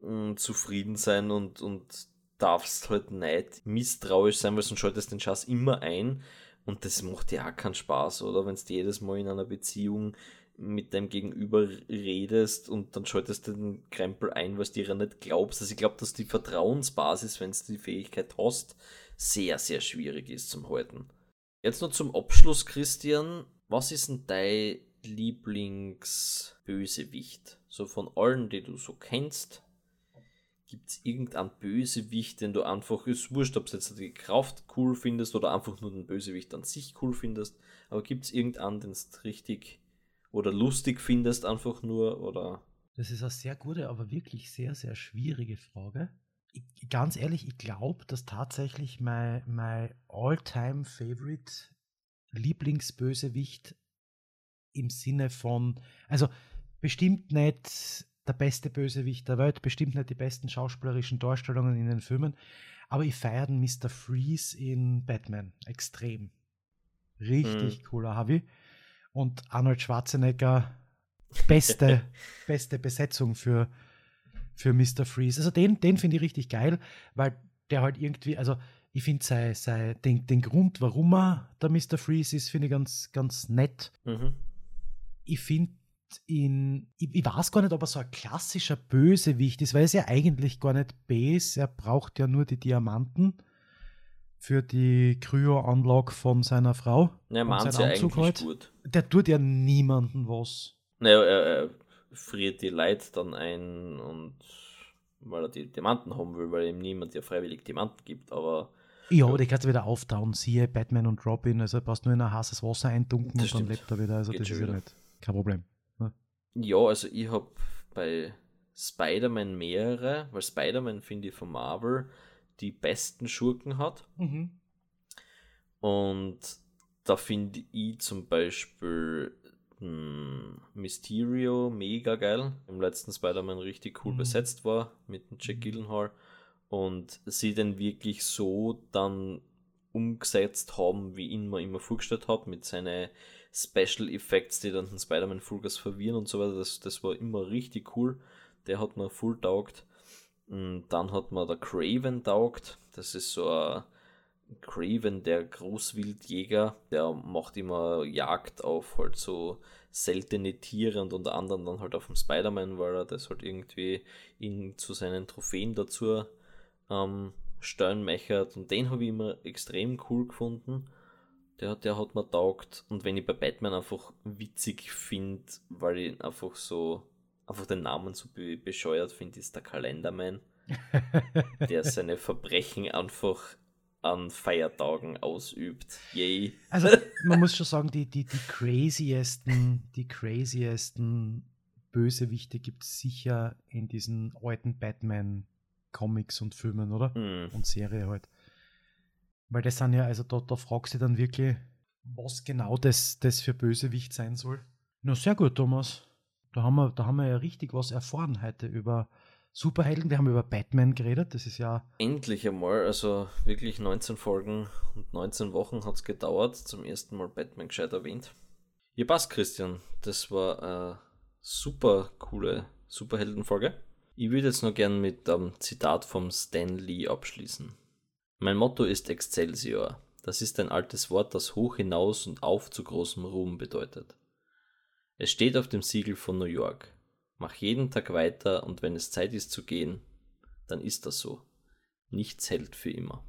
B: mh, zufrieden sein und, und darfst halt nicht misstrauisch sein, weil sonst schaltest den Schatz immer ein und das macht dir auch keinen Spaß, oder? Wenn du jedes Mal in einer Beziehung mit deinem Gegenüber redest und dann schaltest du den Krempel ein, was dir ja nicht glaubst. Also ich glaube, dass die Vertrauensbasis, wenn du die Fähigkeit hast, sehr, sehr schwierig ist zum Halten. Jetzt noch zum Abschluss, Christian. Was ist denn dein Lieblingsbösewicht? So von allen, die du so kennst, gibt es irgendeinen Bösewicht, den du einfach, ist wurscht, ob du jetzt die Kraft cool findest oder einfach nur den Bösewicht an sich cool findest, aber gibt es irgendeinen, den du richtig oder lustig findest, einfach nur, oder
A: Das ist eine sehr gute, aber wirklich sehr, sehr schwierige Frage. Ich, ganz ehrlich, ich glaube, dass tatsächlich mein, mein all-time favorite Lieblingsbösewicht im Sinne von, also bestimmt nicht der beste Bösewicht der Welt, bestimmt nicht die besten schauspielerischen Darstellungen in den Filmen, aber ich feiere den Mr. Freeze in Batman extrem. Richtig cooler Harvey. Und Arnold Schwarzenegger, beste, (laughs) beste Besetzung für, für Mr. Freeze. Also den, den finde ich richtig geil, weil der halt irgendwie, also ich finde sei, sei, den, den Grund, warum er der Mr. Freeze ist, finde ich ganz, ganz nett.
B: mhm.
A: Ich finde ihn, ich, ich weiß gar nicht, ob er so ein klassischer Bösewicht ist, weil er ist ja eigentlich gar nicht böse, er braucht ja nur die Diamanten für die Kryo-Anlage von seiner Frau.
B: Ja, meint ja eigentlich
A: halt.
B: gut.
A: Der tut ja niemanden was.
B: Naja, er, er friert die Leute dann ein und weil er die Diamanten haben will, weil ihm niemand ja freiwillig Diamanten gibt, aber
A: Ja, aber die kannst du wieder auftauen. Siehe Batman und Robin. Also brauchst nur in ein heißes Wasser eintunken
B: Das
A: und dann
B: stimmt.
A: lebt er wieder. Also
B: Geht
A: das ist ja nicht kein Problem.
B: Ja, also ich habe bei Spider-Man mehrere, weil Spider-Man finde ich von Marvel die besten Schurken hat. Und da finde ich zum Beispiel hm, Mysterio mega geil. Im letzten Spider-Man richtig cool
A: Mhm.
B: besetzt war mit dem Jack Gyllenhaal. Und sie den wirklich so dann umgesetzt haben, wie ich ihn mir immer vorgestellt habe, mit seinen Special Effects, die dann den Spider-Man Vollgas verwirren und so weiter. Das, das war immer richtig cool. Der hat mir full taugt. Und dann hat mir der Craven taugt. Das ist so ein Craven, der Großwildjäger, der macht immer Jagd auf halt so seltene Tiere und unter anderem dann halt auf dem Spider-Man, weil er das halt irgendwie ihn zu seinen Trophäen dazu ähm, stellen mechert und den habe ich immer extrem cool gefunden. Der, der hat mir taugt und wenn ich bei Batman einfach witzig finde, weil ich einfach so einfach den Namen so be bescheuert finde, ist der Kalenderman, (laughs) der seine Verbrechen einfach an Feiertagen ausübt. Yay.
A: Also (laughs) man muss schon sagen, die, die, die craziesten, die craziesten Bösewichte gibt es sicher in diesen alten Batman-Comics und Filmen, oder?
B: Mm.
A: Und Serie halt. Weil das sind ja, also da, da fragst du dann wirklich, was genau das, das für Bösewicht sein soll. Na, sehr gut, Thomas. Da haben, wir, da haben wir ja richtig was erfahren heute über Superhelden. Wir haben über Batman geredet. Das ist ja.
B: Endlich einmal, also wirklich 19 Folgen und 19 Wochen hat es gedauert. Zum ersten Mal Batman gescheit erwähnt. Ja, passt, Christian. Das war eine super coole Superheldenfolge. Ich würde jetzt noch gern mit einem Zitat vom Stan Lee abschließen. Mein Motto ist Excelsior. Das ist ein altes Wort, das hoch hinaus und auf zu großem Ruhm bedeutet. Es steht auf dem Siegel von New York. Mach jeden Tag weiter und wenn es Zeit ist zu gehen, dann ist das so. Nichts hält für immer.